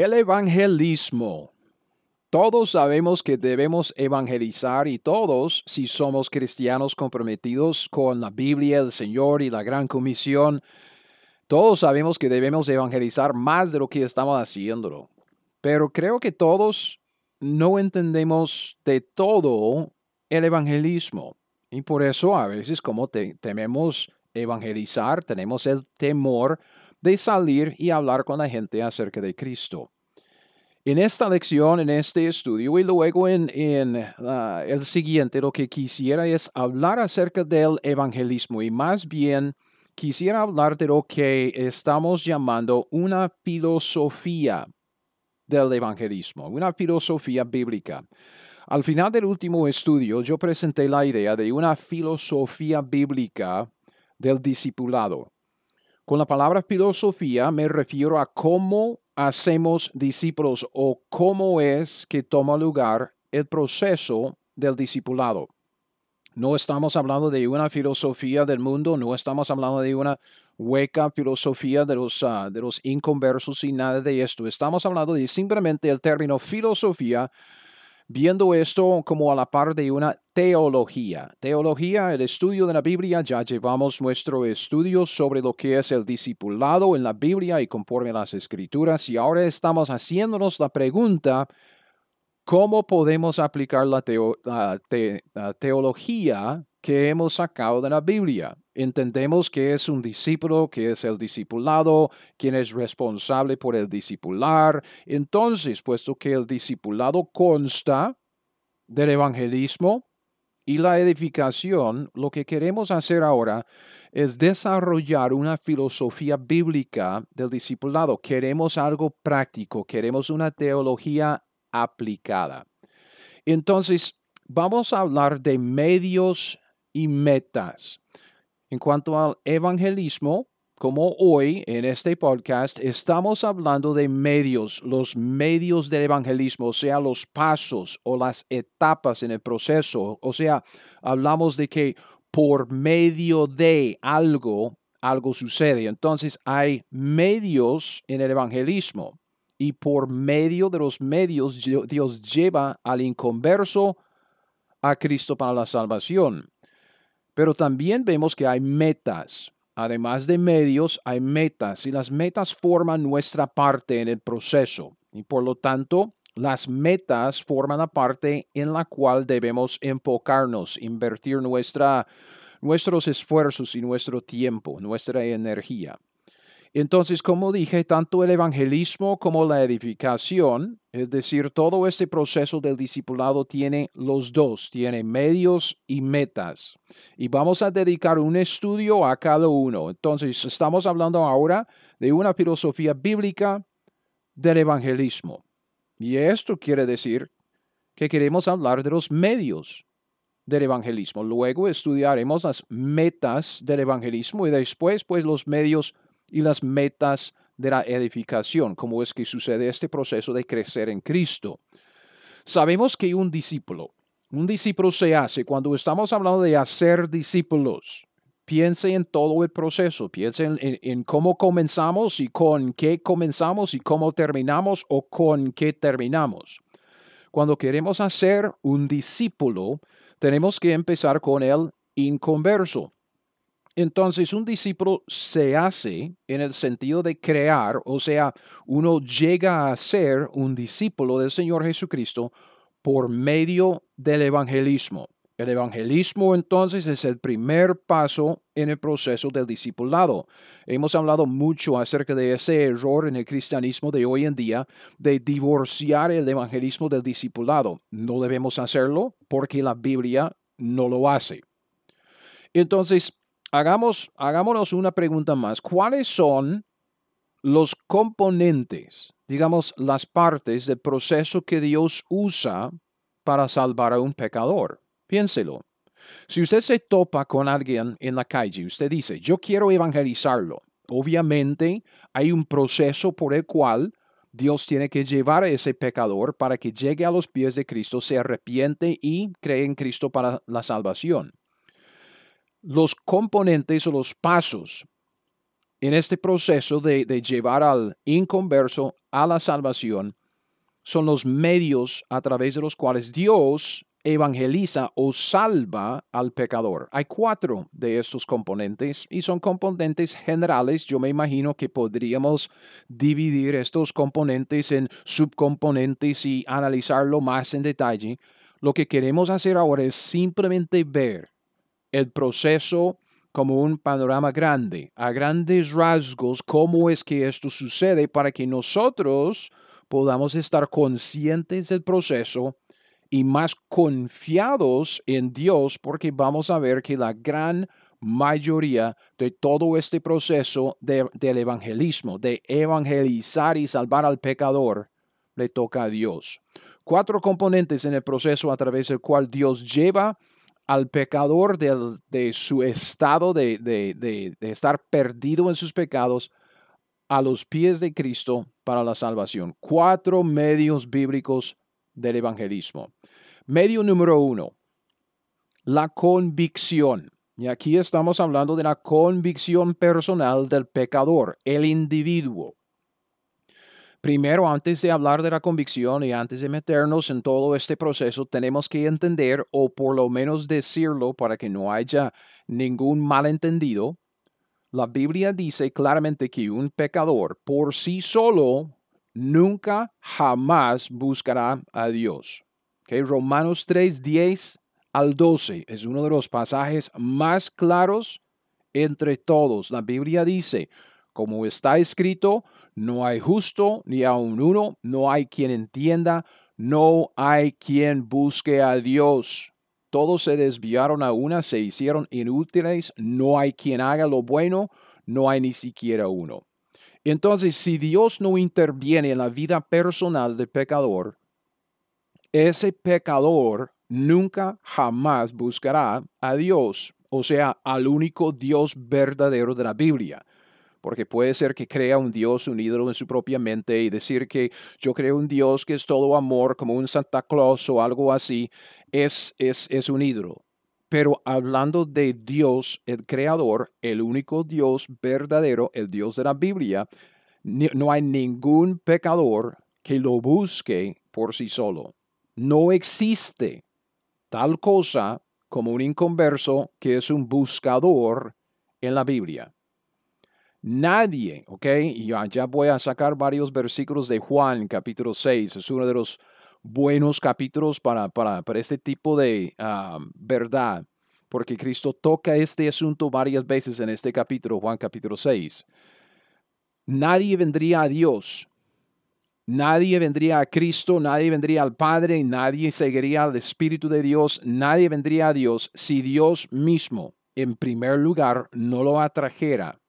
El evangelismo. Todos sabemos que debemos evangelizar y todos, si somos cristianos comprometidos con la Biblia, el Señor y la Gran Comisión, todos sabemos que debemos evangelizar más de lo que estamos haciendo. Pero creo que todos no entendemos de todo el evangelismo. Y por eso a veces como tememos evangelizar, tenemos el temor de salir y hablar con la gente acerca de Cristo. En esta lección, en este estudio y luego en, ah, el siguiente, lo que quisiera es hablar acerca del evangelismo y más bien quisiera hablar de lo que estamos llamando una filosofía del evangelismo, una filosofía bíblica. Al final del último estudio, yo presenté la idea de una filosofía bíblica del discipulado. Con la palabra filosofía me refiero a cómo hacemos discípulos o cómo es que toma lugar el proceso del discipulado. No estamos hablando de una filosofía del mundo, no estamos hablando de una hueca filosofía de los, ah, de los inconversos y nada de esto. Estamos hablando de simplemente el término filosofía viendo esto como a la par de una teología. Teología, el estudio de la Biblia, ya llevamos nuestro estudio sobre lo que es el discipulado en la Biblia y conforme a las escrituras y ahora estamos haciéndonos la pregunta, ¿cómo podemos aplicar la, la teología que hemos sacado de la Biblia? Entendemos que es un discípulo, que es el discipulado, quien es responsable por el discipular. Entonces, puesto que el discipulado consta del evangelismo y la edificación, lo que queremos hacer ahora es desarrollar una filosofía bíblica del discipulado. Queremos algo práctico, queremos una teología aplicada. Entonces, vamos a hablar de medios y metas. En cuanto al evangelismo, como hoy en este podcast estamos hablando de medios, los medios del evangelismo, o sea, los pasos o las etapas en el proceso, o sea, hablamos de que por medio de algo, algo sucede. Entonces hay medios en el evangelismo y por medio de los medios Dios lleva al inconverso a Cristo para la salvación. Pero también vemos que hay metas. Además de medios, hay metas y las metas forman nuestra parte en el proceso. Y por lo tanto, las metas forman la parte en la cual debemos enfocarnos, invertir nuestra, nuestros esfuerzos y nuestro tiempo, nuestra energía. Entonces, como dije, tanto el evangelismo como la edificación, es decir, todo este proceso del discipulado tiene los dos, tiene medios y metas. Y vamos a dedicar un estudio a cada uno. Entonces, estamos hablando ahora de una filosofía bíblica del evangelismo. Y esto quiere decir que queremos hablar de los medios del evangelismo. Luego estudiaremos las metas del evangelismo y después, pues, los medios y las metas de la edificación, cómo es que sucede este proceso de crecer en Cristo. Sabemos que un discípulo, un discípulo se hace cuando estamos hablando de hacer discípulos. Piense en todo el proceso, piense en, cómo comenzamos y con qué comenzamos y cómo terminamos o con qué terminamos. Cuando queremos hacer un discípulo, tenemos que empezar con el inconverso. Entonces, un discípulo se hace en el sentido de crear, o sea, uno llega a ser un discípulo del Señor Jesucristo por medio del evangelismo. El evangelismo entonces es el primer paso en el proceso del discipulado. Hemos hablado mucho acerca de ese error en el cristianismo de hoy en día de divorciar el evangelismo del discipulado. No debemos hacerlo porque la Biblia no lo hace. Entonces, hagamos, hagámonos una pregunta más. ¿Cuáles son los componentes, digamos, las partes del proceso que Dios usa para salvar a un pecador. Piénselo. Si usted se topa con alguien en la calle, usted dice, yo quiero evangelizarlo. Obviamente hay un proceso por el cual Dios tiene que llevar a ese pecador para que llegue a los pies de Cristo, se arrepiente y cree en Cristo para la salvación. Los componentes o los pasos en este proceso de, de llevar al inconverso a la salvación son los medios a través de los cuales Dios evangeliza o salva al pecador. Hay cuatro de estos componentes y son componentes generales. Yo me imagino que podríamos dividir estos componentes en subcomponentes y analizarlo más en detalle. Lo que queremos hacer ahora es simplemente ver el proceso como un panorama grande, a grandes rasgos, cómo es que esto sucede para que nosotros podamos estar conscientes del proceso y más confiados en Dios porque vamos a ver que la gran mayoría de todo este proceso del evangelismo, de evangelizar y salvar al pecador, le toca a Dios. Cuatro componentes en el proceso a través del cual Dios lleva al pecador de su estado de, estar perdido en sus pecados a los pies de Cristo para la salvación. Cuatro medios bíblicos del evangelismo. Medio número uno, la convicción. Y aquí estamos hablando de la convicción personal del pecador, el individuo. Primero, antes de hablar de la convicción y antes de meternos en todo este proceso, tenemos que entender, o por lo menos decirlo para que no haya ningún malentendido, la Biblia dice claramente que un pecador por sí solo nunca jamás buscará a Dios. Okay, Romanos 3, 10 al 12 es uno de los pasajes más claros entre todos. La Biblia dice, como está escrito, no hay justo ni aun uno, no hay quien entienda, no hay quien busque a Dios. Todos se desviaron a una, se hicieron inútiles, no hay quien haga lo bueno, no hay ni siquiera uno. Entonces, si Dios no interviene en la vida personal del pecador, ese pecador nunca jamás buscará a Dios, o sea, al único Dios verdadero de la Biblia. Porque puede ser que crea un Dios, un ídolo en su propia mente y decir que yo creo un Dios que es todo amor, como un Santa Claus o algo así, es, es, es un ídolo. Pero hablando de Dios, el creador, el único Dios verdadero, el Dios de la Biblia, no hay ningún pecador que lo busque por sí solo. No existe tal cosa como un inconverso que es un buscador en la Biblia. Nadie, ¿ok? Y ya voy a sacar varios versículos de Juan, capítulo 6. Es uno de los buenos capítulos para, para, este tipo de ah, verdad, porque Cristo toca este asunto varias veces en este capítulo, Juan capítulo 6. Nadie vendría a Dios Nadie vendría a Cristo, nadie vendría al Padre, nadie seguiría al Espíritu de Dios, nadie vendría a Dios si Dios mismo, en primer lugar, no lo atrajera.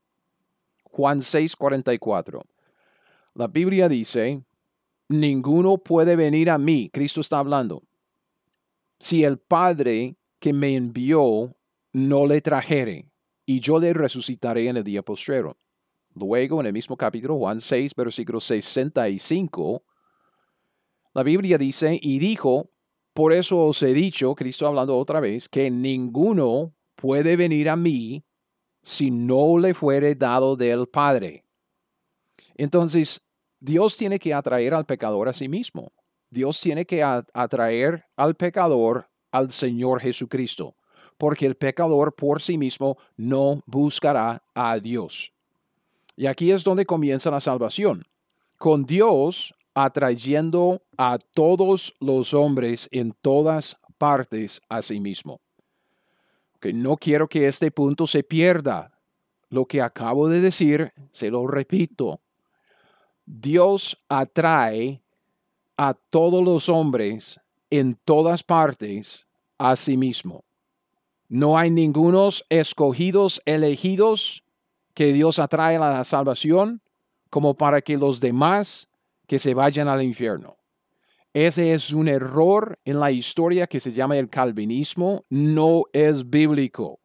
Juan 6:44. La Biblia dice, ninguno puede venir a mí, Cristo está hablando, si el Padre que me envió no le trajere, y yo le resucitaré en el día postrero. Luego, en el mismo capítulo, Juan 6, versículo 65, la Biblia dice, y dijo, por eso os he dicho, Cristo hablando otra vez, que ninguno puede venir a mí si no le fuere dado del Padre. Entonces, Dios tiene que atraer al pecador a sí mismo. Dios tiene que atraer al pecador al Señor Jesucristo, porque el pecador por sí mismo no buscará a Dios. Y aquí es donde comienza la salvación, con Dios atrayendo a todos los hombres en todas partes a sí mismo. No quiero que este punto se pierda. Lo que acabo de decir, se lo repito. Dios atrae a todos los hombres en todas partes a sí mismo. No hay ningunos escogidos, elegidos que Dios atrae a la salvación como para que los demás que se vayan al infierno. Ese es un error en la historia que se llama el calvinismo, no es bíblico.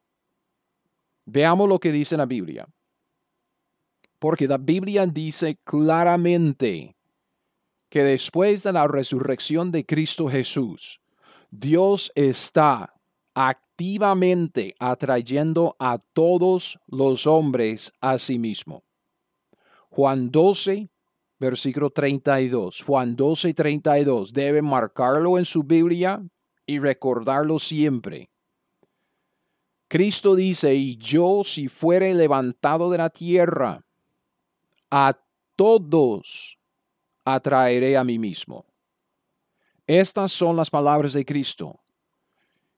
Veamos lo que dice la Biblia. Porque la Biblia dice claramente que después de la resurrección de Cristo Jesús, Dios está activamente atrayendo a todos los hombres a sí mismo. Juan 12, versículo 32. Juan 12, 32. Debe marcarlo en su Biblia y recordarlo siempre. Cristo dice, y yo si fuere levantado de la tierra, a todos atraeré a mí mismo. Estas son las palabras de Cristo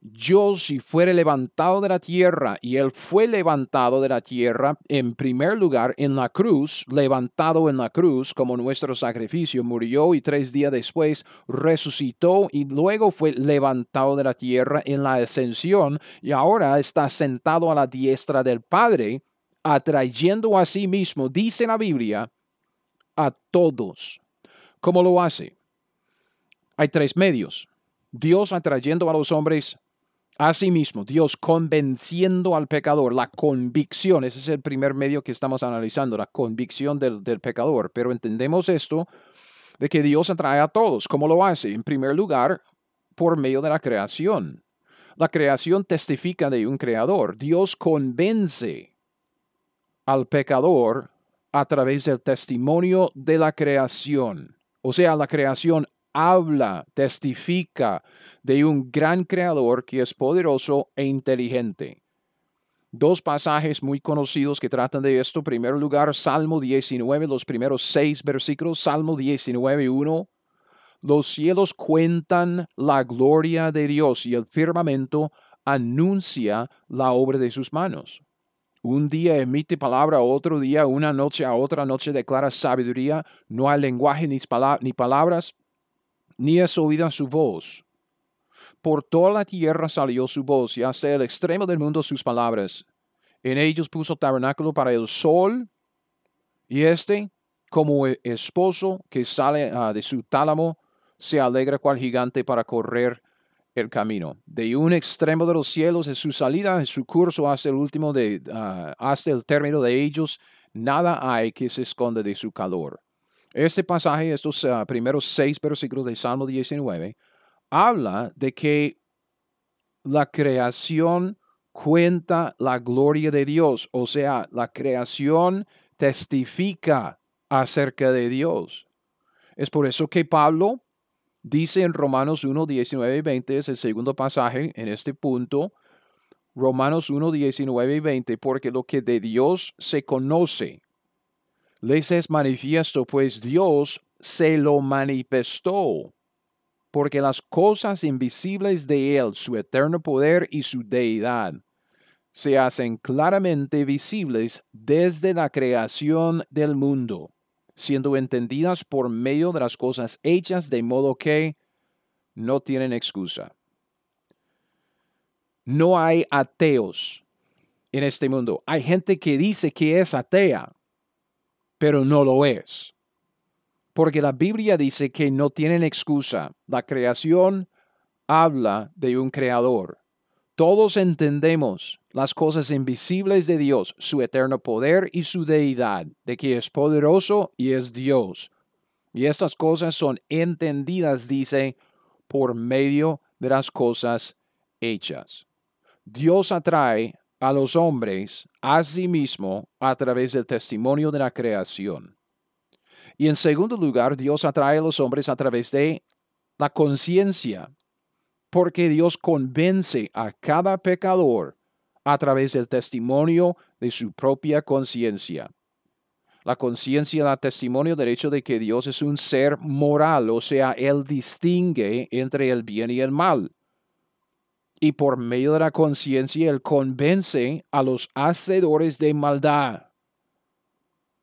yo si fuere levantado de la tierra, y él fue levantado de la tierra, en primer lugar en la cruz, levantado en la cruz como nuestro sacrificio, murió y tres días después resucitó y luego fue levantado de la tierra en la ascensión y ahora está sentado a la diestra del Padre, atrayendo a sí mismo, dice la Biblia, a todos. ¿Cómo lo hace? Hay tres medios. Dios atrayendo a los hombres Asimismo, Dios convenciendo al pecador, la convicción, ese es el primer medio que estamos analizando, la convicción del, pecador. Pero entendemos esto de que Dios atrae a todos. ¿Cómo lo hace? En primer lugar, por medio de la creación. La creación testifica de un creador. Dios convence al pecador a través del testimonio de la creación. O sea, la creación habla, testifica de un gran creador que es poderoso e inteligente. Dos pasajes muy conocidos que tratan de esto. En primer lugar, Salmo 19, los primeros seis versículos. Salmo 19, 1. Los cielos cuentan la gloria de Dios y el firmamento anuncia la obra de sus manos. Un día emite palabra, otro día, una noche a otra noche declara sabiduría. No hay lenguaje ni, palabras, ni es oída su voz. Por toda la tierra salió su voz y hasta el extremo del mundo sus palabras. En ellos puso tabernáculo para el sol y éste, como e-, esposo que sale ah, de su tálamo, se alegra cual gigante para correr el camino. De un extremo de los cielos es su salida, en su curso hasta el último de, ah, hasta el término de ellos, nada hay que se esconde de su calor. Este pasaje, estos ah, primeros seis versículos de Salmo 19, habla de que la creación cuenta la gloria de Dios, o sea, la creación testifica acerca de Dios. Es por eso que Pablo dice en Romanos 1, 19 y 20, es el segundo pasaje en este punto, Romanos 1, 19 y 20, porque lo que de Dios se conoce, les es manifiesto, pues Dios se lo manifestó, porque las cosas invisibles de Él, su eterno poder y su deidad, se hacen claramente visibles desde la creación del mundo, siendo entendidas por medio de las cosas hechas de modo que no tienen excusa. No hay ateos en este mundo. Hay gente que dice que es atea, pero no lo es. Porque la Biblia dice que no tienen excusa. La creación habla de un creador. Todos entendemos las cosas invisibles de Dios, su eterno poder y su deidad, de que es poderoso y es Dios. Y estas cosas son entendidas, dice, por medio de las cosas hechas. Dios atrae a los hombres a sí mismo a través del testimonio de la creación. Y en segundo lugar, Dios atrae a los hombres a través de la conciencia, porque Dios convence a cada pecador a través del testimonio de su propia conciencia. La conciencia da testimonio del hecho de que Dios es un ser moral, o sea, Él distingue entre el bien y el mal y por medio de la conciencia Él convence a los hacedores de maldad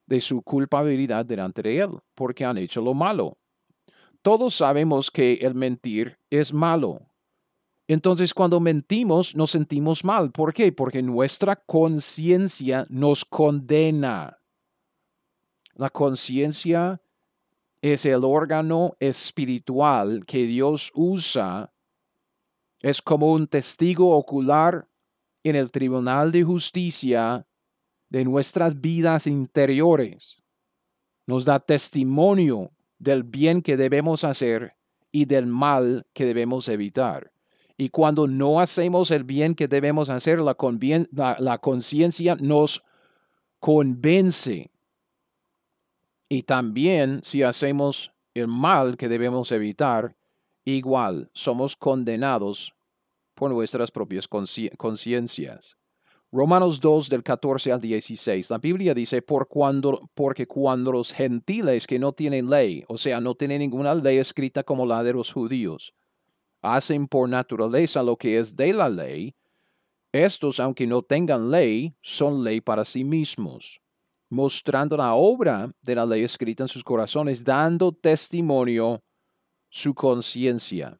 de su culpabilidad delante de Él, porque han hecho lo malo. Todos sabemos que el mentir es malo. Entonces cuando mentimos nos sentimos mal. ¿Por qué? Porque nuestra conciencia nos condena. La conciencia es el órgano espiritual que Dios usa. Es como un testigo ocular en el tribunal de justicia de nuestras vidas interiores. Nos da testimonio del bien que debemos hacer y del mal que debemos evitar. Y cuando no hacemos el bien que debemos hacer, la, conciencia nos convence. Y también si hacemos el mal que debemos evitar, igual somos condenados por nuestras propias conciencias. Romanos 2 del 14 al 16. La Biblia dice, por cuando, porque cuando los gentiles que no tienen ley, o sea, no tienen ninguna ley escrita como la de los judíos, hacen por naturaleza lo que es de la ley, estos, aunque no tengan ley, son ley para sí mismos, mostrando la obra de la ley escrita en sus corazones, dando testimonio su conciencia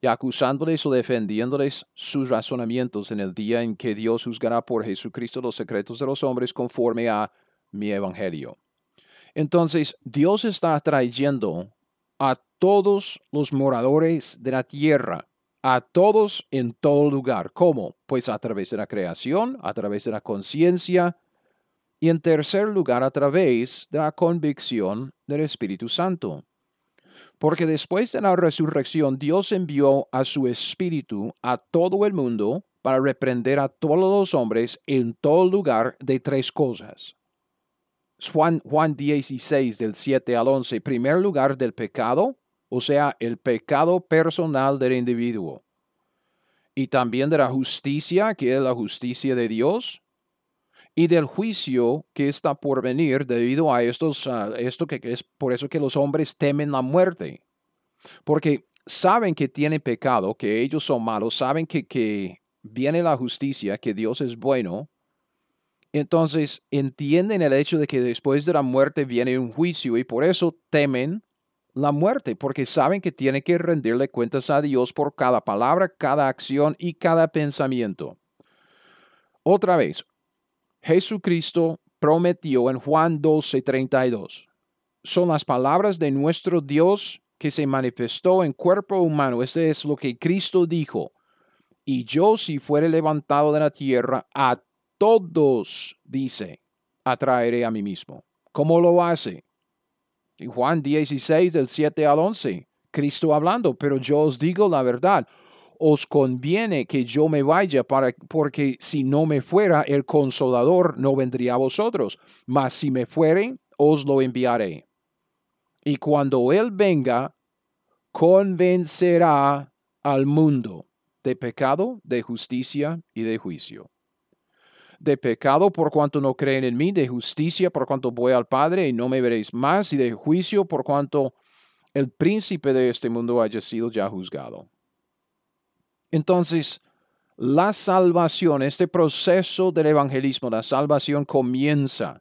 y acusándoles o defendiéndoles sus razonamientos en el día en que Dios juzgará por Jesucristo los secretos de los hombres conforme a mi evangelio. Entonces, Dios está trayendo a todos los moradores de la tierra, a todos en todo lugar. ¿Cómo? Pues a través de la creación, a través de la conciencia y en tercer lugar a través de la convicción del Espíritu Santo. Porque después de la resurrección, Dios envió a su Espíritu a todo el mundo para reprender a todos los hombres en todo lugar de tres cosas. Juan, Juan 16 del 7 al 11, primer lugar del pecado, o sea, el pecado personal del individuo. Y también de la justicia, que es la justicia de Dios, y del juicio que está por venir debido a estos, esto que es por eso que los hombres temen la muerte, porque saben que tienen pecado, que ellos son malos, saben que, que viene la justicia, que Dios es bueno, entonces entienden el hecho de que después de la muerte viene un juicio y por eso temen la muerte, porque saben que tienen que rendirle cuentas a Dios por cada palabra, cada acción y cada pensamiento. Otra vez, Jesucristo prometió en Juan 12:32. Son las palabras de nuestro Dios que se manifestó en cuerpo humano. Este es lo que Cristo dijo. Y yo si fuere levantado de la tierra, a todos, dice, atraeré a mí mismo. ¿Cómo lo hace? En Juan 16, del 7 al 11, Cristo hablando, pero yo os digo la verdad os conviene que yo me vaya para, porque si no me fuera, el consolador no vendría a vosotros, mas si me fuere, os lo enviaré. Y cuando Él venga, convencerá al mundo de pecado, de justicia y de juicio. De pecado por cuanto no creen en mí, de justicia por cuanto voy al Padre y no me veréis más, y de juicio por cuanto el príncipe de este mundo haya sido ya juzgado. Entonces, la salvación, este proceso del evangelismo, la salvación comienza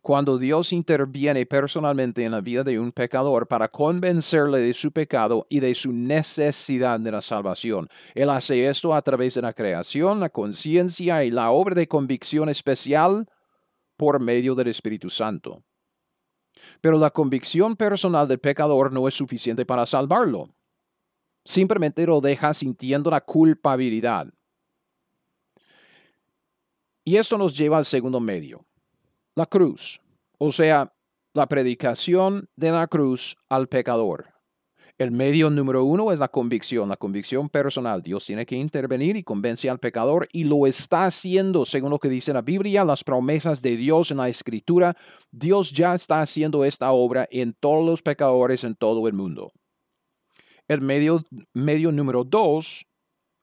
cuando Dios interviene personalmente en la vida de un pecador para convencerle de su pecado y de su necesidad de la salvación. Él hace esto a través de la creación, la conciencia y la obra de convicción especial por medio del Espíritu Santo. Pero la convicción personal del pecador no es suficiente para salvarlo simplemente lo deja sintiendo la culpabilidad. Y esto nos lleva al segundo medio, la cruz, o sea, la predicación de la cruz al pecador. El medio número uno es la convicción, la convicción personal. Dios tiene que intervenir y convencer al pecador y lo está haciendo, según lo que dice la Biblia, las promesas de Dios en la Escritura. Dios ya está haciendo esta obra en todos los pecadores en todo el mundo. El medio, medio número dos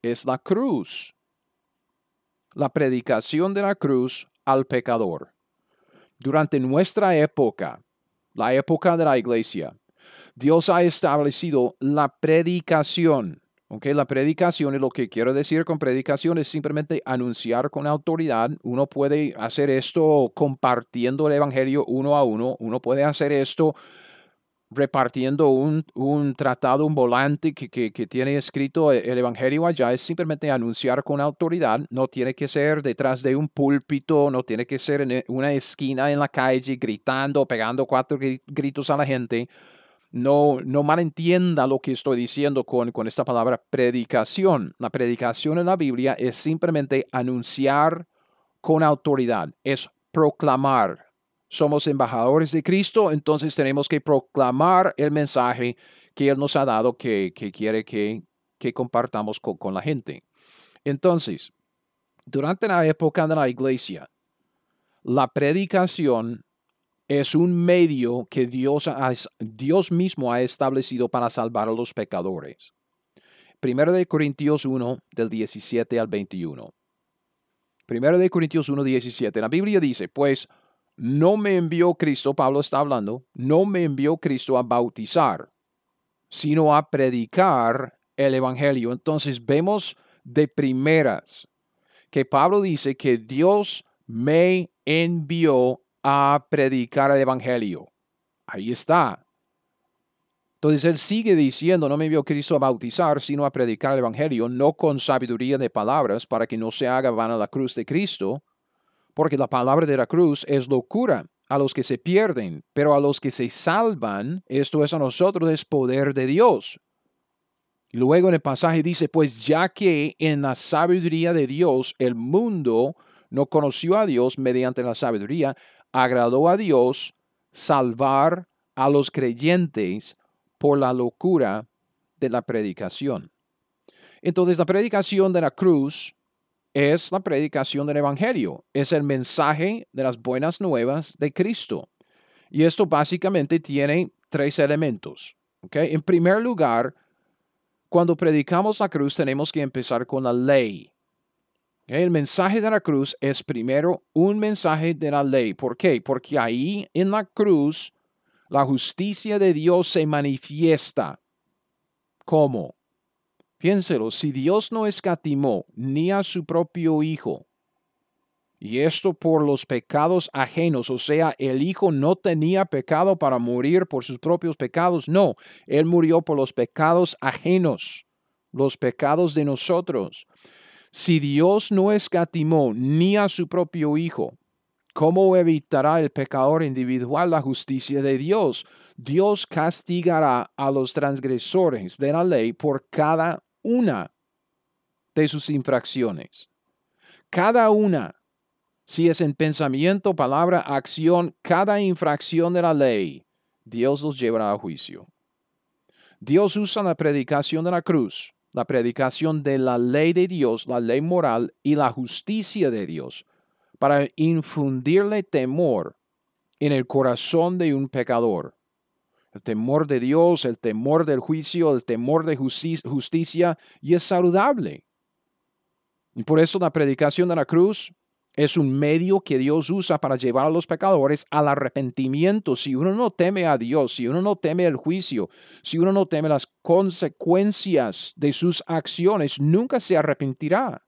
es la cruz. La predicación de la cruz al pecador. Durante nuestra época, la época de la iglesia, Dios ha establecido la predicación. Okay, la predicación y lo que quiero decir con predicación es simplemente anunciar con autoridad. Uno puede hacer esto compartiendo el evangelio uno a uno. Uno puede hacer esto repartiendo un, un tratado, un volante que, que, tiene escrito el Evangelio allá, es simplemente anunciar con autoridad, no tiene que ser detrás de un púlpito, no tiene que ser en una esquina en la calle gritando, pegando cuatro gritos a la gente. No, no malentienda lo que estoy diciendo con, con esta palabra predicación. La predicación en la Biblia es simplemente anunciar con autoridad, es proclamar, somos embajadores de Cristo, entonces tenemos que proclamar el mensaje que Él nos ha dado, que, quiere que, que compartamos con, con la gente. Entonces, durante la época de la iglesia, la predicación es un medio que Dios, Dios mismo ha establecido para salvar a los pecadores. Primero de Corintios 1, del 17 al 21. Primero de Corintios 1, 17. La Biblia dice, pues no me envió Cristo, Pablo está hablando, no me envió Cristo a bautizar, sino a predicar el Evangelio. Entonces vemos de primeras que Pablo dice que Dios me envió a predicar el Evangelio. Ahí está. Entonces él sigue diciendo, no me envió Cristo a bautizar, sino a predicar el Evangelio, no con sabiduría de palabras, para que no se haga vana la cruz de Cristo, porque la palabra de la cruz es locura a los que se pierden, pero a los que se salvan, esto es a nosotros, es poder de Dios. Luego en el pasaje dice, pues ya que en la sabiduría de Dios el mundo no conoció a Dios mediante la sabiduría, agradó a Dios salvar a los creyentes por la locura de la predicación. Entonces la predicación de la cruz es la predicación del Evangelio, es el mensaje de las buenas nuevas de Cristo. Y esto básicamente tiene tres elementos. En primer lugar, cuando predicamos la cruz tenemos que empezar con la ley. El mensaje de la cruz es primero un mensaje de la ley. ¿Por qué? Porque ahí en la cruz la justicia de Dios se manifiesta. ¿Cómo? Piénselo, si Dios no escatimó ni a su propio Hijo, y esto por los pecados ajenos, o sea, el Hijo no tenía pecado para morir por sus propios pecados, no, Él murió por los pecados ajenos, los pecados de nosotros. Si Dios no escatimó ni a su propio Hijo, ¿cómo evitará el pecador individual la justicia de Dios? Dios castigará a los transgresores de la ley por cada una de sus infracciones. Cada una, si es en pensamiento, palabra, acción, cada infracción de la ley, Dios los llevará a juicio. Dios usa la predicación de la cruz, la predicación de la ley de Dios, la ley moral y la justicia de Dios para infundirle temor en el corazón de un pecador el temor de Dios, el temor del juicio, el temor de justicia, y es saludable. Y por eso la predicación de la cruz es un medio que Dios usa para llevar a los pecadores al arrepentimiento. Si uno no teme a Dios, si uno no teme el juicio, si uno no teme las consecuencias de sus acciones, nunca se arrepentirá.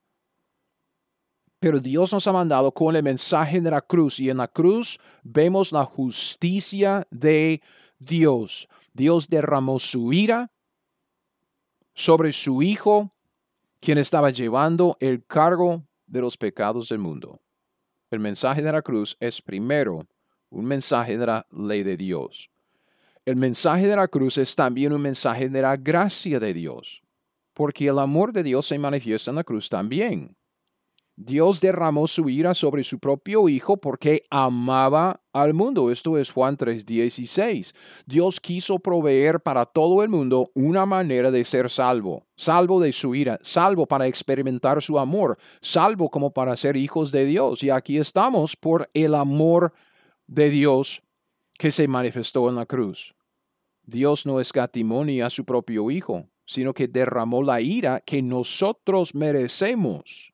Pero Dios nos ha mandado con el mensaje de la cruz y en la cruz vemos la justicia de Dios. Dios derramó su ira sobre su Hijo, quien estaba llevando el cargo de los pecados del mundo. El mensaje de la cruz es primero un mensaje de la ley de Dios. El mensaje de la cruz es también un mensaje de la gracia de Dios, porque el amor de Dios se manifiesta en la cruz también. Dios derramó su ira sobre su propio Hijo porque amaba al mundo. Esto es Juan 3:16. Dios quiso proveer para todo el mundo una manera de ser salvo, salvo de su ira, salvo para experimentar su amor, salvo como para ser hijos de Dios. Y aquí estamos por el amor de Dios que se manifestó en la cruz. Dios no escatimó ni a su propio Hijo, sino que derramó la ira que nosotros merecemos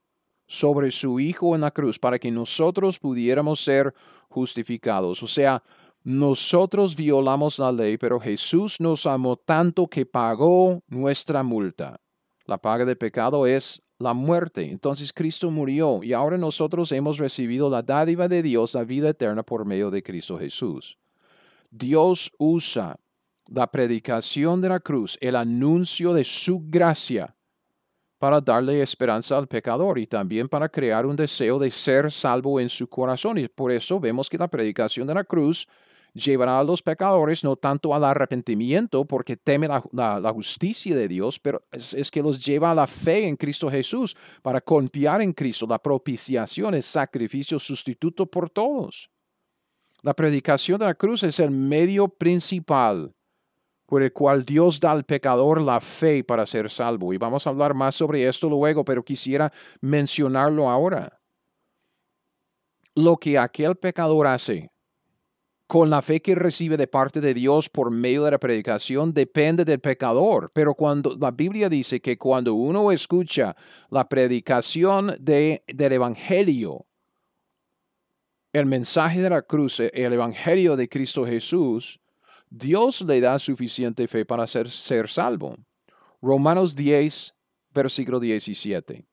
sobre su Hijo en la cruz para que nosotros pudiéramos ser justificados. O sea, nosotros violamos la ley, pero Jesús nos amó tanto que pagó nuestra multa. La paga de pecado es la muerte. Entonces Cristo murió y ahora nosotros hemos recibido la dádiva de Dios, la vida eterna por medio de Cristo Jesús. Dios usa la predicación de la cruz, el anuncio de su gracia para darle esperanza al pecador y también para crear un deseo de ser salvo en su corazón. Y por eso vemos que la predicación de la cruz llevará a los pecadores no tanto al arrepentimiento porque teme la, justicia de Dios, pero es, que los lleva a la fe en Cristo Jesús para confiar en Cristo. La propiciación es sacrificio sustituto por todos. La predicación de la cruz es el medio principal por el cual Dios da al pecador la fe para ser salvo. Y vamos a hablar más sobre esto luego, pero quisiera mencionarlo ahora. Lo que aquel pecador hace con la fe que recibe de parte de Dios por medio de la predicación depende del pecador. Pero cuando la Biblia dice que cuando uno escucha la predicación de, del Evangelio, el mensaje de la cruz, el Evangelio de Cristo Jesús, Dios le da suficiente fe para ser, ser salvo. Romanos 10, versículo 17.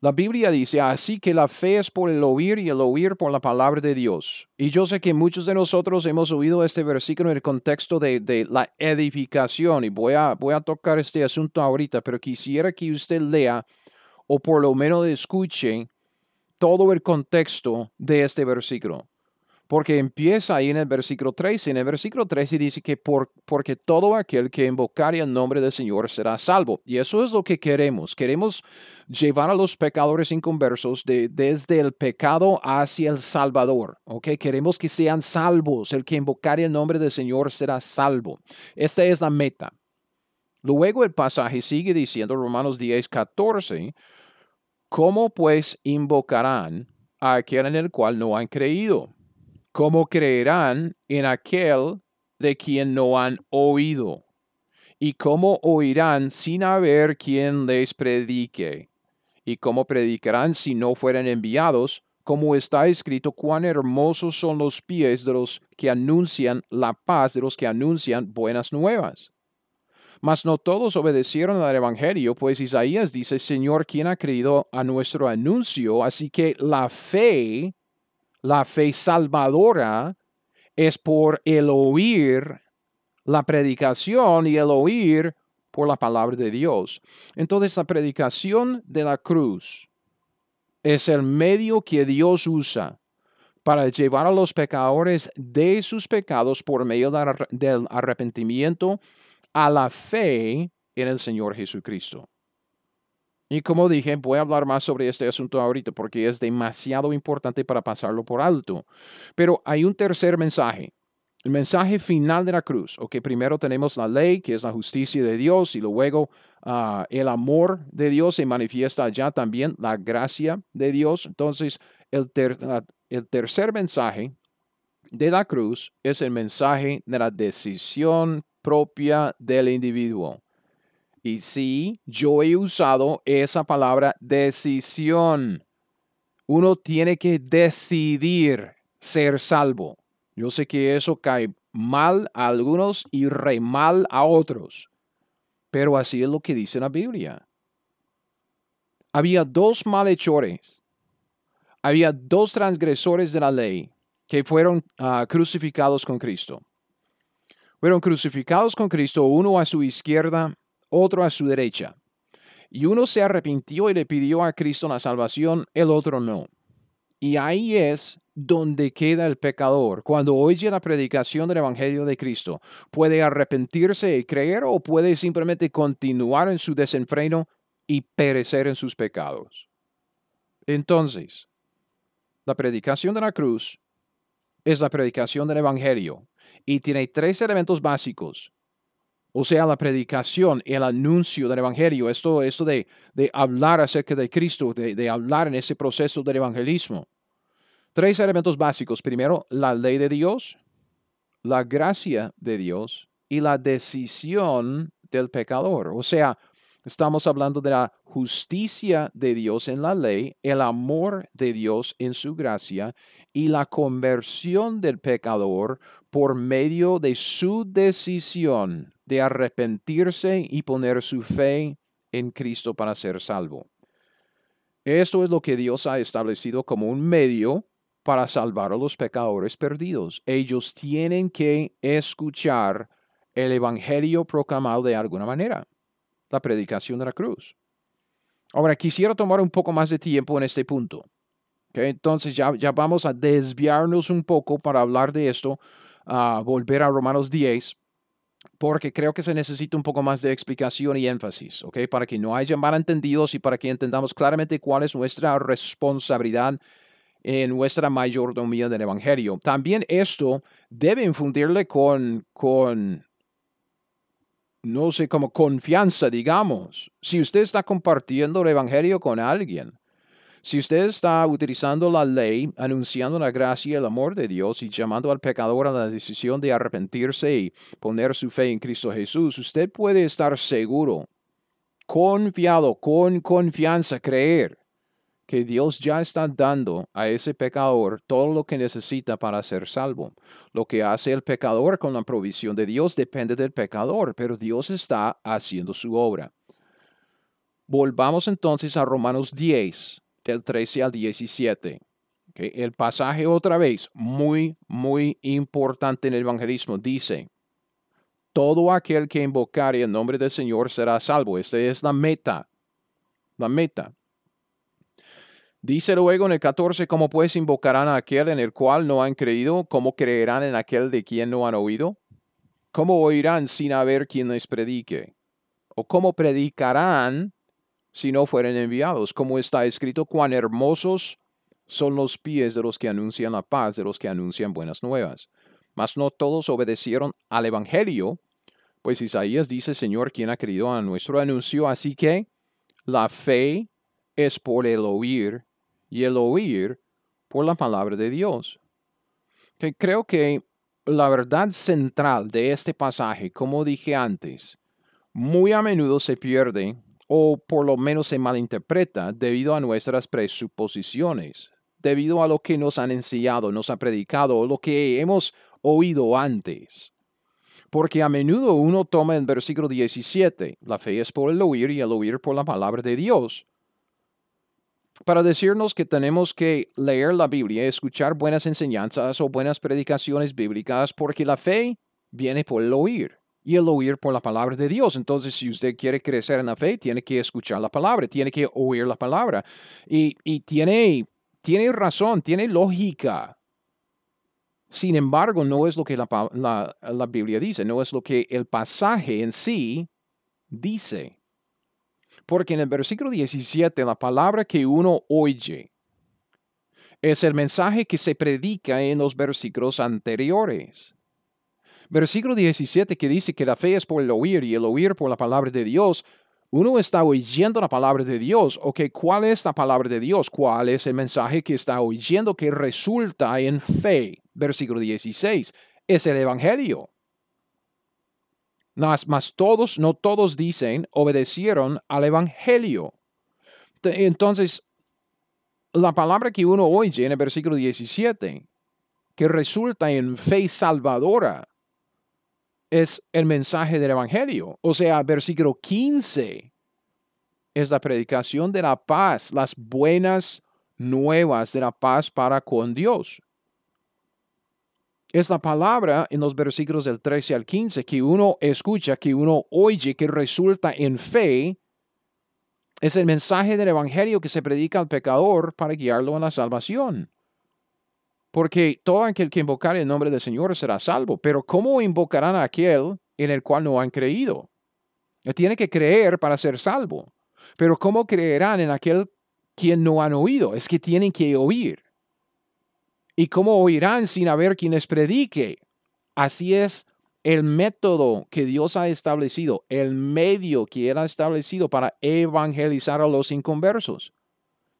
La Biblia dice, así que la fe es por el oír y el oír por la palabra de Dios. Y yo sé que muchos de nosotros hemos oído este versículo en el contexto de, de la edificación y voy a, voy a tocar este asunto ahorita, pero quisiera que usted lea o por lo menos escuche todo el contexto de este versículo porque empieza ahí en el versículo 13. En el versículo 13 dice que por, porque todo aquel que invocare el nombre del Señor será salvo. Y eso es lo que queremos. Queremos llevar a los pecadores inconversos de, desde el pecado hacia el Salvador. ¿ok? Queremos que sean salvos. El que invocare el nombre del Señor será salvo. Esta es la meta. Luego el pasaje sigue diciendo, Romanos 10, 14, ¿cómo pues invocarán a aquel en el cual no han creído? ¿Cómo creerán en aquel de quien no han oído? ¿Y cómo oirán sin haber quien les predique? ¿Y cómo predicarán si no fueran enviados? Como está escrito, cuán hermosos son los pies de los que anuncian la paz, de los que anuncian buenas nuevas. Mas no todos obedecieron al Evangelio, pues Isaías dice, Señor, ¿quién ha creído a nuestro anuncio? Así que la fe la fe salvadora es por el oír la predicación y el oír por la palabra de Dios. Entonces la predicación de la cruz es el medio que Dios usa para llevar a los pecadores de sus pecados por medio del arrepentimiento a la fe en el Señor Jesucristo. Y como dije, voy a hablar más sobre este asunto ahorita porque es demasiado importante para pasarlo por alto. Pero hay un tercer mensaje, el mensaje final de la cruz. Ok, primero tenemos la ley, que es la justicia de Dios, y luego ah, el amor de Dios se manifiesta allá también, la gracia de Dios. Entonces, el, el tercer mensaje de la cruz es el mensaje de la decisión propia del individuo. Y sí, yo he usado esa palabra decisión. Uno tiene que decidir ser salvo. Yo sé que eso cae mal a algunos y re mal a otros, pero así es lo que dice la Biblia. Había dos malhechores, había dos transgresores de la ley que fueron ah, crucificados con Cristo. Fueron crucificados con Cristo, uno a su izquierda otro a su derecha. Y uno se arrepintió y le pidió a Cristo la salvación, el otro no. Y ahí es donde queda el pecador. Cuando oye la predicación del Evangelio de Cristo, puede arrepentirse y creer o puede simplemente continuar en su desenfreno y perecer en sus pecados. Entonces, la predicación de la cruz es la predicación del Evangelio y tiene tres elementos básicos o sea, la predicación, el anuncio del Evangelio, esto, esto de, de hablar acerca de Cristo, de, de hablar en ese proceso del evangelismo. Tres elementos básicos. Primero, la ley de Dios, la gracia de Dios y la decisión del pecador. O sea, estamos hablando de la justicia de Dios en la ley, el amor de Dios en su gracia y la conversión del pecador por medio de su decisión de arrepentirse y poner su fe en Cristo para ser salvo. Esto es lo que Dios ha establecido como un medio para salvar a los pecadores perdidos. Ellos tienen que escuchar el Evangelio proclamado de alguna manera, la predicación de la cruz. Ahora, quisiera tomar un poco más de tiempo en este punto. Entonces ya, ya vamos a desviarnos un poco para hablar de esto, volver a Romanos 10, porque creo que se necesita un poco más de explicación y énfasis, ¿ok? Para que no haya malentendidos y para que entendamos claramente cuál es nuestra responsabilidad en nuestra mayordomía del Evangelio. También esto debe infundirle con, con no sé, como confianza, digamos. Si usted está compartiendo el Evangelio con alguien, si usted está utilizando la ley, anunciando la gracia y el amor de Dios y llamando al pecador a la decisión de arrepentirse y poner su fe en Cristo Jesús, usted puede estar seguro, confiado, con confianza, creer que Dios ya está dando a ese pecador todo lo que necesita para ser salvo. Lo que hace el pecador con la provisión de Dios depende del pecador, pero Dios está haciendo su obra. Volvamos entonces a Romanos 10, del 13 al 17. El pasaje otra vez, muy, muy importante en el evangelismo, dice, todo aquel que invocare el nombre del Señor será salvo. Esta es la meta, la meta. Dice luego en el 14, ¿cómo pues invocarán a aquel en el cual no han creído? ¿Cómo creerán en aquel de quien no han oído? ¿Cómo oirán sin haber quien les predique? ¿O cómo predicarán si no fueren enviados? Como está escrito, cuán hermosos son los pies de los que anuncian la paz, de los que anuncian buenas nuevas. Mas no todos obedecieron al Evangelio, pues Isaías dice, Señor, ¿quién ha creído a nuestro anuncio? Así que la fe es por el oír y el oír por la palabra de Dios. Que creo que la verdad central de este pasaje, como dije antes, muy a menudo se pierde o por lo menos se malinterpreta debido a nuestras presuposiciones, debido a lo que nos han enseñado, nos ha predicado lo que hemos oído antes. Porque a menudo uno toma el versículo 17, la fe es por el oír y el oír por la palabra de Dios, para decirnos que tenemos que leer la Biblia, escuchar buenas enseñanzas o buenas predicaciones bíblicas, porque la fe viene por el oír y el oír por la palabra de Dios. Entonces, si usted quiere crecer en la fe, tiene que escuchar la palabra, tiene que oír la palabra. Y, tiene, tiene razón, tiene lógica. Sin embargo, no es lo que la, la Biblia dice, no es lo que el pasaje en sí dice. Porque en el versículo 17 la palabra que uno oye es el mensaje que se predica en los versículos anteriores. Versículo 17 que dice que la fe es por el oír y el oír por la palabra de Dios. Uno está oyendo la palabra de Dios. Ok, ¿cuál es la palabra de Dios? ¿Cuál es el mensaje que está oyendo que resulta en fe? Versículo 16. Es el Evangelio. Mas, todos, no todos dicen, obedecieron al Evangelio. Entonces, la palabra que uno oye en el versículo 17, que resulta en fe salvadora, es el mensaje del Evangelio. O sea, versículo 15 es la predicación de la paz, las buenas nuevas de la paz para con Dios es la palabra en los versículos del 13 al 15 que uno escucha, que uno oye, que resulta en fe. Es el mensaje del Evangelio que se predica al pecador para guiarlo a la salvación. Porque todo aquel que invocar el nombre del Señor será salvo. Pero ¿cómo invocarán a aquel en el cual no han creído? Tiene que creer para ser salvo. Pero ¿cómo creerán en aquel quien no han oído? Es que tienen que oír. ¿Y cómo oirán sin haber quien les predique? Así es el método que Dios ha establecido, el medio que Él ha establecido para evangelizar a los inconversos.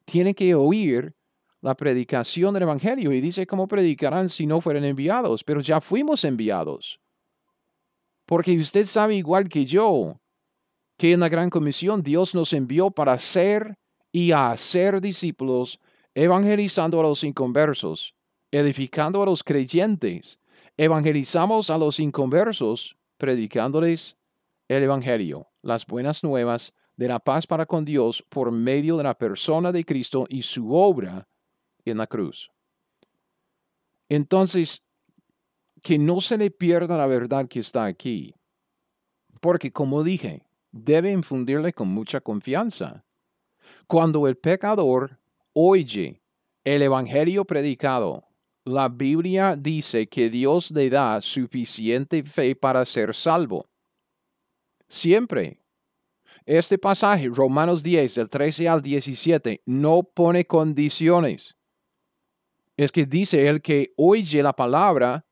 Tienen que oír la predicación del Evangelio y dice cómo predicarán si no fueran enviados, pero ya fuimos enviados. Porque usted sabe igual que yo que en la gran comisión Dios nos envió para ser y hacer discípulos, evangelizando a los inconversos edificando a los creyentes, evangelizamos a los inconversos, predicándoles el Evangelio, las buenas nuevas de la paz para con Dios por medio de la persona de Cristo y su obra en la cruz. Entonces, que no se le pierda la verdad que está aquí. Porque, como dije, debe infundirle con mucha confianza. Cuando el pecador oye el Evangelio predicado, la Biblia dice que Dios le da suficiente fe para ser salvo. Siempre. Este pasaje, Romanos 10, del 13 al 17, no pone condiciones. Es que dice el que oye la palabra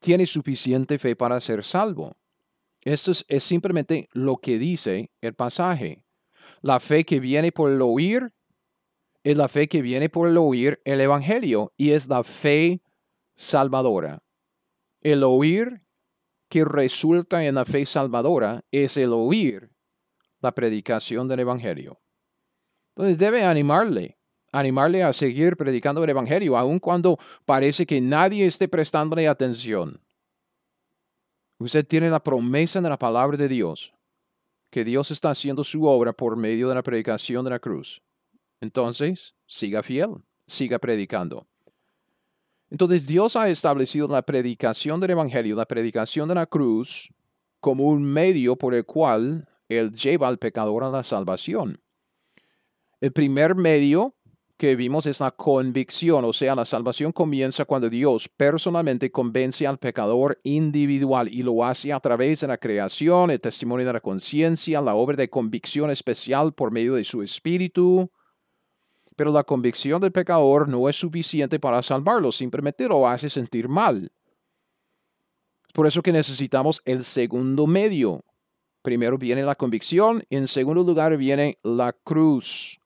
tiene suficiente fe para ser salvo. Esto es, simplemente lo que dice el pasaje. La fe que viene por el oír es la fe que viene por el oír el Evangelio y es la fe salvadora. El oír que resulta en la fe salvadora es el oír la predicación del Evangelio. Entonces debe animarle, animarle a seguir predicando el Evangelio, aun cuando parece que nadie esté prestándole atención. Usted tiene la promesa de la palabra de Dios, que Dios está haciendo su obra por medio de la predicación de la cruz. Entonces, siga fiel, siga predicando. Entonces, Dios ha establecido la predicación del Evangelio, la predicación de la cruz, como un medio por el cual Él lleva al pecador a la salvación. El primer medio que vimos es la convicción, o sea, la salvación comienza cuando Dios personalmente convence al pecador individual y lo hace a través de la creación, el testimonio de la conciencia, la obra de convicción especial por medio de su espíritu. Pero la convicción del pecador no es suficiente para salvarlo, simplemente lo hace sentir mal. Por eso que necesitamos el segundo medio. Primero viene la convicción, en segundo lugar viene la cruz.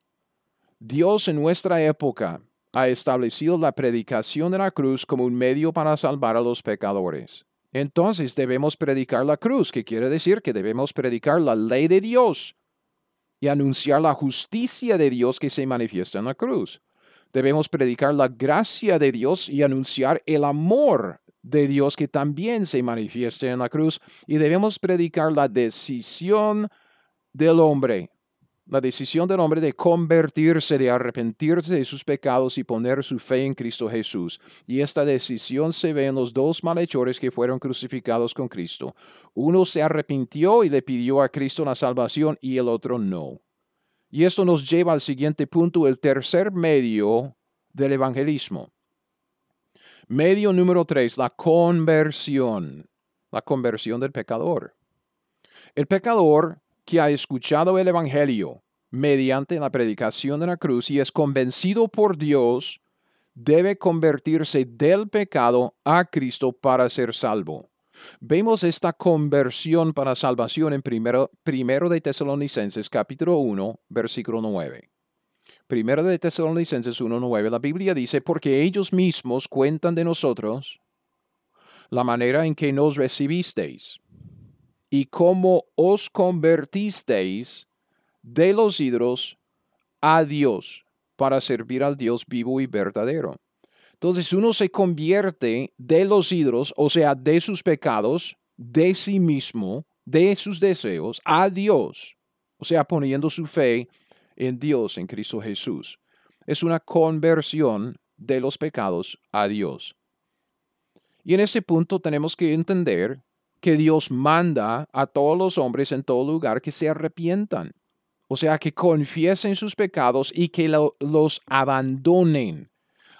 Dios en nuestra época ha establecido la predicación de la cruz como un medio para salvar a los pecadores. Entonces debemos predicar la cruz, que quiere decir que debemos predicar la ley de Dios y anunciar la justicia de Dios que se manifiesta en la cruz. Debemos predicar la gracia de Dios y anunciar el amor de Dios que también se manifiesta en la cruz. Y debemos predicar la decisión del hombre la decisión del hombre de convertirse, de arrepentirse de sus pecados y poner su fe en Cristo Jesús. Y esta decisión se ve en los dos malhechores que fueron crucificados con Cristo. Uno se arrepintió y le pidió a Cristo la salvación y el otro no. Y esto nos lleva al siguiente punto, el tercer medio del evangelismo. Medio número tres, la conversión, la conversión del pecador. El pecador que ha escuchado el Evangelio mediante la predicación de la cruz y es convencido por Dios, debe convertirse del pecado a Cristo para ser salvo. Vemos esta conversión para salvación en primero, primero de Tesalonicenses capítulo 1, versículo 9. Primero de Tesalonicenses 1.9, la Biblia dice, porque ellos mismos cuentan de nosotros la manera en que nos recibisteis y cómo os convertisteis de los ídolos a Dios para servir al Dios vivo y verdadero. Entonces uno se convierte de los ídolos, o sea, de sus pecados, de sí mismo, de sus deseos, a Dios, o sea, poniendo su fe en Dios, en Cristo Jesús. Es una conversión de los pecados a Dios. Y en ese punto tenemos que entender que Dios manda a todos los hombres en todo lugar que se arrepientan. O sea, que confiesen sus pecados y que los abandonen.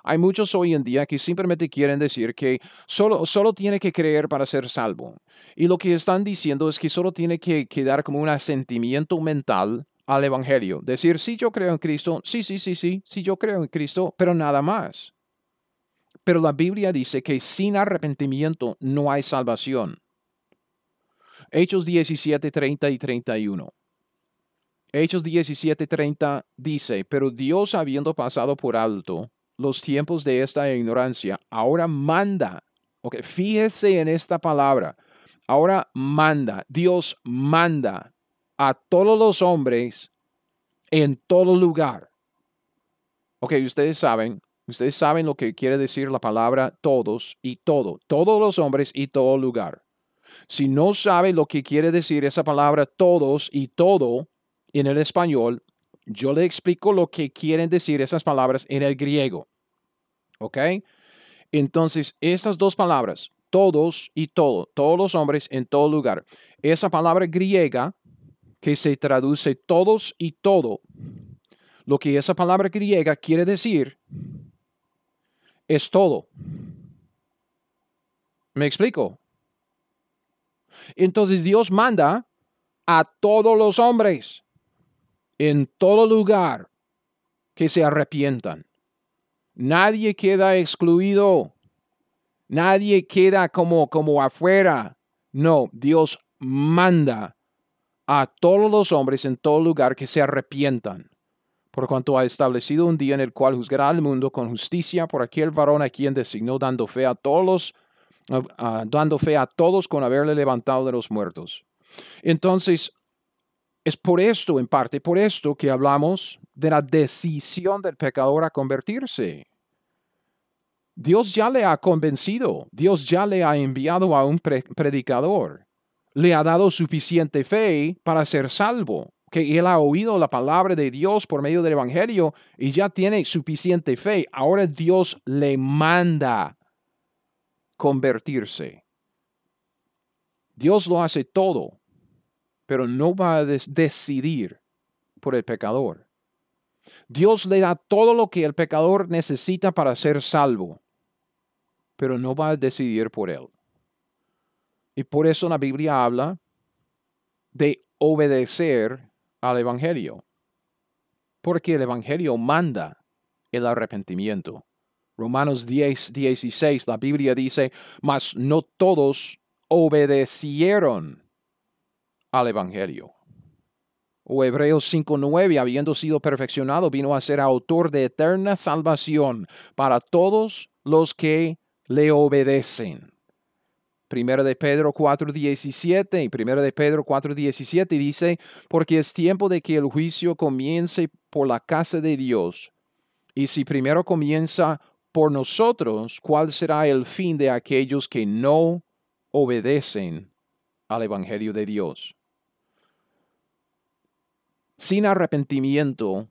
Hay muchos hoy en día que simplemente quieren decir que solo, solo tiene que creer para ser salvo. Y lo que están diciendo es que solo tiene que, quedar como un asentimiento mental al Evangelio. Decir, sí, yo creo en Cristo, sí, sí, sí, sí, sí, yo creo en Cristo, pero nada más. Pero la Biblia dice que sin arrepentimiento no hay salvación. Hechos 17, 30 y 31. Hechos 17, 30 dice, pero Dios habiendo pasado por alto los tiempos de esta ignorancia, ahora manda, ok, fíjese en esta palabra, ahora manda, Dios manda a todos los hombres en todo lugar. Ok, ustedes saben, ustedes saben lo que quiere decir la palabra todos y todo, todos los hombres y todo lugar. Si no sabe lo que quiere decir esa palabra todos y todo en el español, yo le explico lo que quieren decir esas palabras en el griego. ¿Ok? Entonces, estas dos palabras, todos y todo, todos los hombres en todo lugar. Esa palabra griega que se traduce todos y todo, lo que esa palabra griega quiere decir es todo. ¿Me explico? Entonces Dios manda a todos los hombres en todo lugar que se arrepientan. Nadie queda excluido. Nadie queda como, como afuera. No, Dios manda a todos los hombres en todo lugar que se arrepientan, por cuanto ha establecido un día en el cual juzgará al mundo con justicia por aquel varón a quien designó, dando fe a todos, dando fe a todos con haberle levantado de los muertos. Entonces, es por esto, en parte, por esto que hablamos de la decisión del pecador a convertirse. Dios ya le ha convencido, Dios ya le ha enviado a un predicador le ha dado suficiente fe para ser salvo, que él ha oído la palabra de Dios por medio del Evangelio y ya tiene suficiente fe. Ahora Dios le manda convertirse. Dios lo hace todo, pero no va a decidir por el pecador. Dios le da todo lo que el pecador necesita para ser salvo, pero no va a decidir por él. Y por eso la Biblia habla de obedecer al Evangelio. Porque el Evangelio manda el arrepentimiento. Romanos 10, 16, la Biblia dice, mas no todos obedecieron al Evangelio. O Hebreos 5.9, habiendo sido perfeccionado, vino a ser autor de eterna salvación para todos los que le obedecen. Primero de Pedro 4.17 y Primero de Pedro 4.17 dice, porque es tiempo de que el juicio comience por la casa de Dios. Y si primero comienza por nosotros, ¿cuál será el fin de aquellos que no obedecen al Evangelio de Dios? Sin arrepentimiento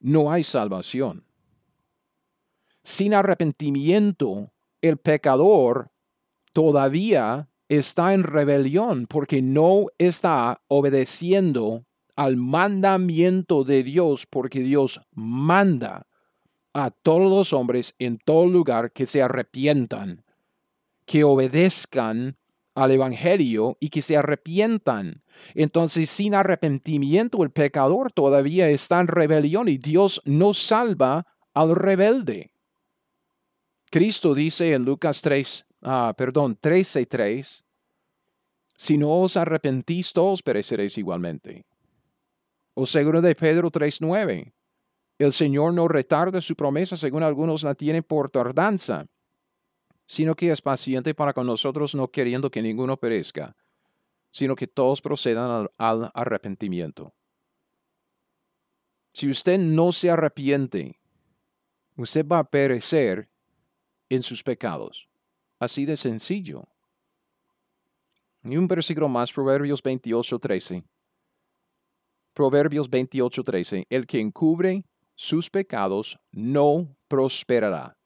no hay salvación. Sin arrepentimiento, el pecador todavía está en rebelión porque no está obedeciendo al mandamiento de Dios, porque Dios manda a todos los hombres en todo lugar que se arrepientan, que obedezcan al Evangelio y que se arrepientan. Entonces, sin arrepentimiento, el pecador todavía está en rebelión y Dios no salva al rebelde. Cristo dice en Lucas 3, ah, perdón, 13.3, si no os arrepentís, todos pereceréis igualmente. O seguro de Pedro 3.9, el Señor no retarda su promesa según algunos la tienen por tardanza, sino que es paciente para con nosotros, no queriendo que ninguno perezca, sino que todos procedan al, al arrepentimiento. Si usted no se arrepiente, usted va a perecer en sus pecados. Así de sencillo. Y un versículo más, Proverbios 28, 13. Proverbios 28, 13. El que encubre sus pecados no prosperará,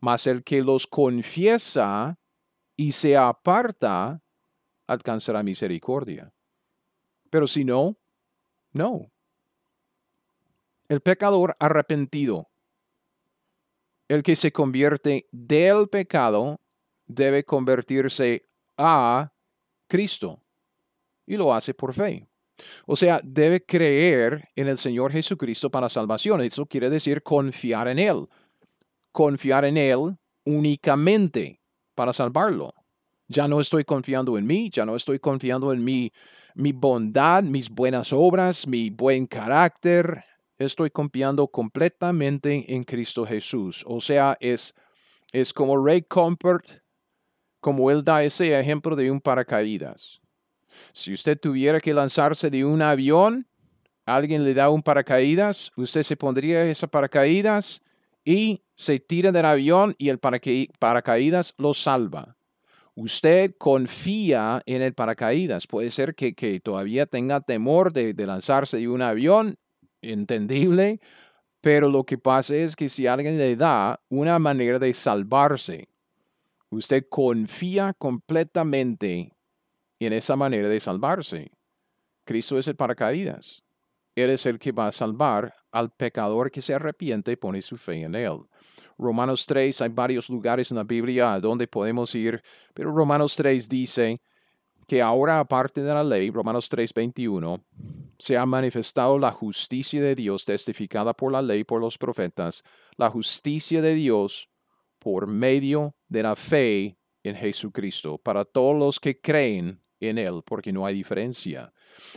mas el que los confiesa y se aparta alcanzará misericordia. Pero si no, no. El pecador arrepentido, el que se convierte del pecado debe convertirse a Cristo y lo hace por fe. O sea, debe creer en el Señor Jesucristo para salvación. Eso quiere decir confiar en Él. Confiar en Él únicamente para salvarlo. Ya no estoy confiando en mí, ya no estoy confiando en mi, mi bondad, mis buenas obras, mi buen carácter. Estoy confiando completamente en Cristo Jesús. O sea, es, es como Ray Comfort como él da ese ejemplo de un paracaídas. Si usted tuviera que lanzarse de un avión, alguien le da un paracaídas, usted se pondría ese paracaídas y se tira del avión y el paracaídas lo salva. Usted confía en el paracaídas. Puede ser que, todavía tenga temor de, de lanzarse de un avión, entendible, pero lo que pasa es que si alguien le da una manera de salvarse, Usted confía completamente en esa manera de salvarse. Cristo es el paracaídas. Él es el que va a salvar al pecador que se arrepiente y pone su fe en Él. Romanos 3, hay varios lugares en la Biblia donde podemos ir, pero Romanos 3 dice que ahora aparte de la ley, Romanos 3, 21, se ha manifestado la justicia de Dios testificada por la ley, por los profetas, la justicia de Dios por medio de la fe en Jesucristo, para todos los que creen en Él, porque no hay diferencia.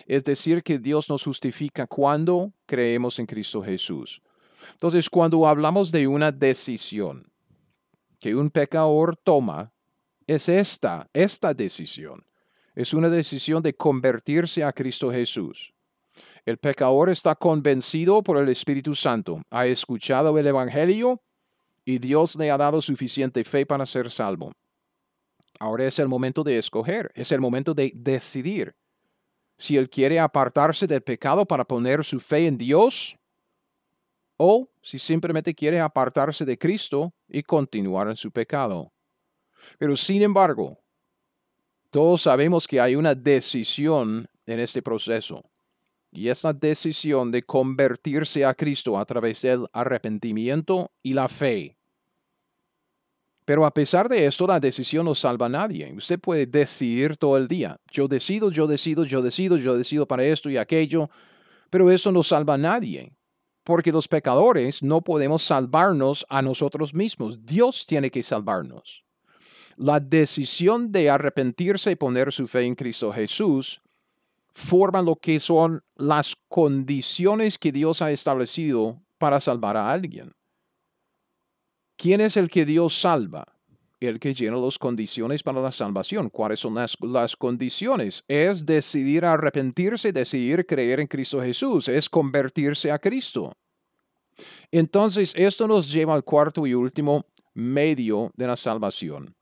Es decir, que Dios nos justifica cuando creemos en Cristo Jesús. Entonces, cuando hablamos de una decisión que un pecador toma, es esta, esta decisión. Es una decisión de convertirse a Cristo Jesús. El pecador está convencido por el Espíritu Santo, ha escuchado el Evangelio y Dios le ha dado suficiente fe para ser salvo. Ahora es el momento de escoger, es el momento de decidir si él quiere apartarse del pecado para poner su fe en Dios o si simplemente quiere apartarse de Cristo y continuar en su pecado. Pero sin embargo, todos sabemos que hay una decisión en este proceso. Y esa decisión de convertirse a Cristo a través del arrepentimiento y la fe. Pero a pesar de esto, la decisión no salva a nadie. Usted puede decidir todo el día. Yo decido, yo decido, yo decido, yo decido para esto y aquello. Pero eso no salva a nadie. Porque los pecadores no podemos salvarnos a nosotros mismos. Dios tiene que salvarnos. La decisión de arrepentirse y poner su fe en Cristo Jesús forma lo que son las condiciones que Dios ha establecido para salvar a alguien. ¿Quién es el que Dios salva? El que llena las condiciones para la salvación. ¿Cuáles son las, las condiciones? Es decidir arrepentirse, decidir creer en Cristo Jesús, es convertirse a Cristo. Entonces, esto nos lleva al cuarto y último medio de la salvación,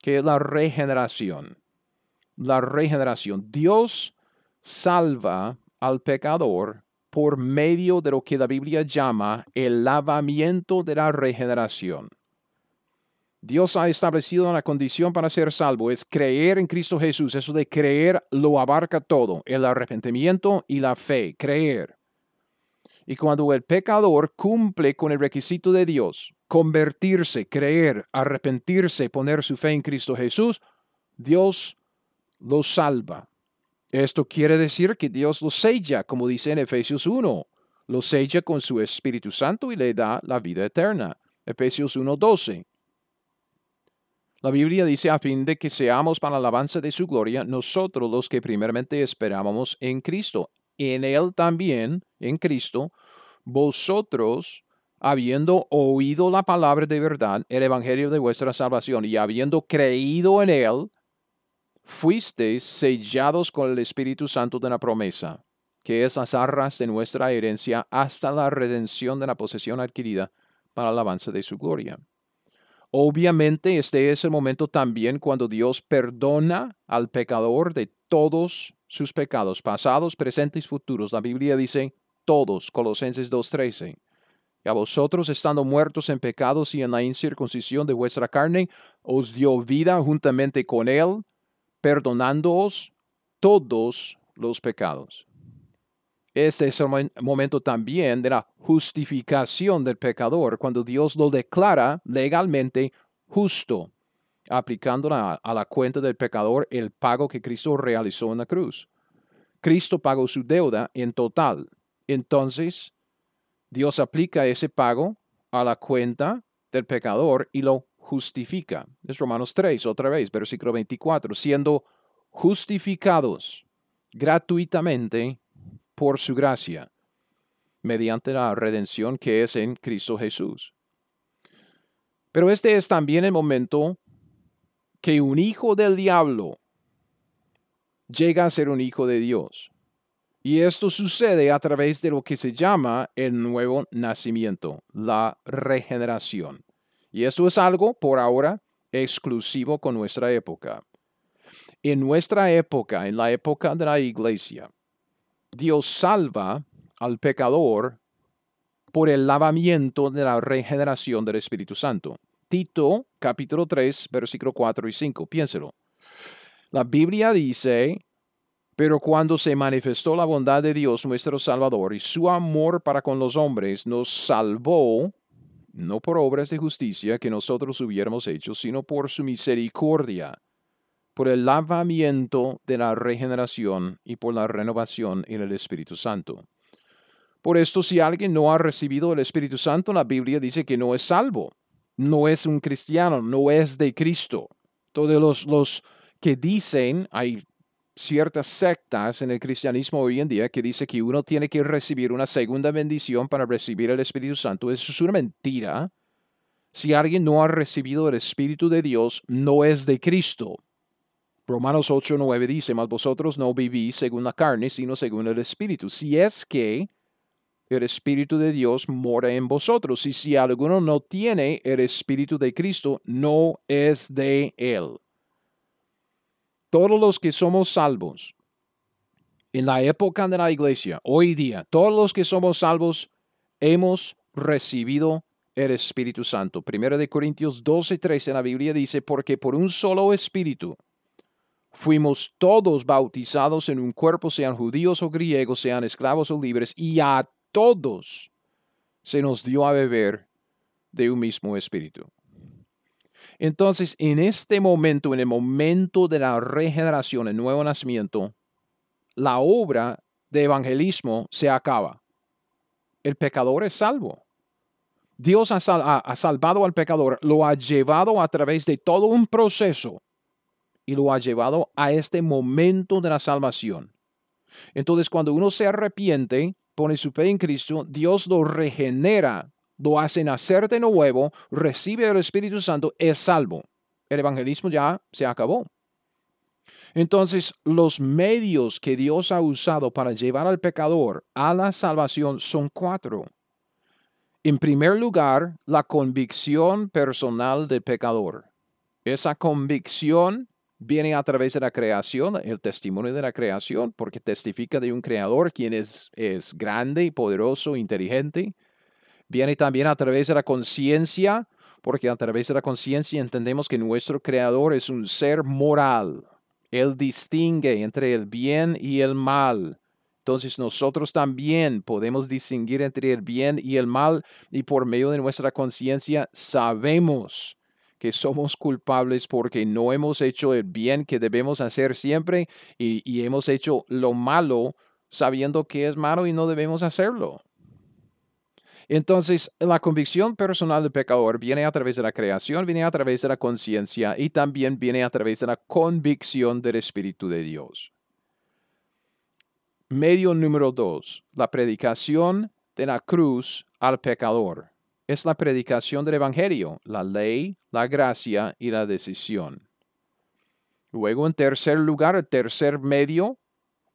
que es la regeneración. La regeneración. Dios salva al pecador por medio de lo que la Biblia llama el lavamiento de la regeneración. Dios ha establecido una condición para ser salvo, es creer en Cristo Jesús. Eso de creer lo abarca todo, el arrepentimiento y la fe, creer. Y cuando el pecador cumple con el requisito de Dios, convertirse, creer, arrepentirse, poner su fe en Cristo Jesús, Dios lo salva. Esto quiere decir que Dios lo sella, como dice en Efesios 1, lo sella con su Espíritu Santo y le da la vida eterna. Efesios 1:12. La Biblia dice a fin de que seamos para la alabanza de su gloria nosotros los que primeramente esperábamos en Cristo. En Él también, en Cristo, vosotros, habiendo oído la palabra de verdad, el Evangelio de vuestra salvación, y habiendo creído en Él, fuisteis sellados con el Espíritu Santo de la promesa, que es las arras de nuestra herencia hasta la redención de la posesión adquirida para el avance de su gloria. Obviamente este es el momento también cuando Dios perdona al pecador de todos sus pecados, pasados, presentes y futuros. La Biblia dice todos, Colosenses 2.13. Y a vosotros, estando muertos en pecados y en la incircuncisión de vuestra carne, os dio vida juntamente con él, perdonándoos todos los pecados. Este es el momento también de la justificación del pecador, cuando Dios lo declara legalmente justo, aplicando a, la cuenta del pecador el pago que Cristo realizó en la cruz. Cristo pagó su deuda en total. Entonces, Dios aplica ese pago a la cuenta del pecador y lo justifica. Es Romanos 3, otra vez, versículo 24, siendo justificados gratuitamente por su gracia, mediante la redención que es en Cristo Jesús. Pero este es también el momento que un hijo del diablo llega a ser un hijo de Dios. Y esto sucede a través de lo que se llama el nuevo nacimiento, la regeneración. Y eso es algo, por ahora, exclusivo con nuestra época. En nuestra época, en la época de la iglesia, Dios salva al pecador por el lavamiento de la regeneración del Espíritu Santo. Tito capítulo 3, versículo 4 y 5. Piénselo. La Biblia dice, pero cuando se manifestó la bondad de Dios nuestro Salvador y su amor para con los hombres, nos salvó, no por obras de justicia que nosotros hubiéramos hecho, sino por su misericordia, por el lavamiento de la regeneración y por la renovación en el Espíritu Santo. Por esto, si alguien no ha recibido el Espíritu Santo, la Biblia dice que no es salvo, no es un cristiano, no es de Cristo. Todos los, los que dicen, hay ciertas sectas en el cristianismo hoy en día que dice que uno tiene que recibir una segunda bendición para recibir el Espíritu Santo. Eso es una mentira. Si alguien no ha recibido el Espíritu de Dios, no es de Cristo. Romanos 8, 9 dice, mas vosotros no vivís según la carne, sino según el Espíritu. Si es que el Espíritu de Dios mora en vosotros, y si alguno no tiene el Espíritu de Cristo, no es de él todos los que somos salvos, en la época de la iglesia, hoy día, todos los que somos salvos, hemos recibido el Espíritu Santo. Primero de Corintios 12, 13 en la Biblia dice, porque por un solo Espíritu fuimos todos bautizados en un cuerpo, sean judíos o griegos, sean esclavos o libres, y a todos se nos dio a beber de un mismo Espíritu. Entonces, en este momento, en el momento de la regeneración, el nuevo nacimiento, la obra de evangelismo se acaba. El pecador es salvo. Dios ha, salvado al pecador, lo ha llevado a través de todo un proceso y lo ha llevado a este momento de la salvación. Entonces, cuando uno se arrepiente, pone su fe en Cristo, Dios lo regenera lo hace nacer de nuevo, recibe el Espíritu Santo, es salvo. El evangelismo ya se acabó. Entonces, los medios que Dios ha usado para llevar al pecador a la salvación son cuatro. En primer lugar, la convicción personal del pecador. Esa convicción viene a través de la creación, el testimonio de la creación, porque testifica de un creador quien es, es grande, poderoso, inteligente, Viene también a través de la conciencia, porque a través de la conciencia entendemos que nuestro Creador es un ser moral. Él distingue entre el bien y el mal. Entonces nosotros también podemos distinguir entre el bien y el mal y por medio de nuestra conciencia sabemos que somos culpables porque no hemos hecho el bien que debemos hacer siempre y, y hemos hecho lo malo sabiendo que es malo y no debemos hacerlo. Entonces, la convicción personal del pecador viene a través de la creación, viene a través de la conciencia y también viene a través de la convicción del Espíritu de Dios. Medio número dos, la predicación de la cruz al pecador. Es la predicación del Evangelio, la ley, la gracia y la decisión. Luego, en tercer lugar, el tercer medio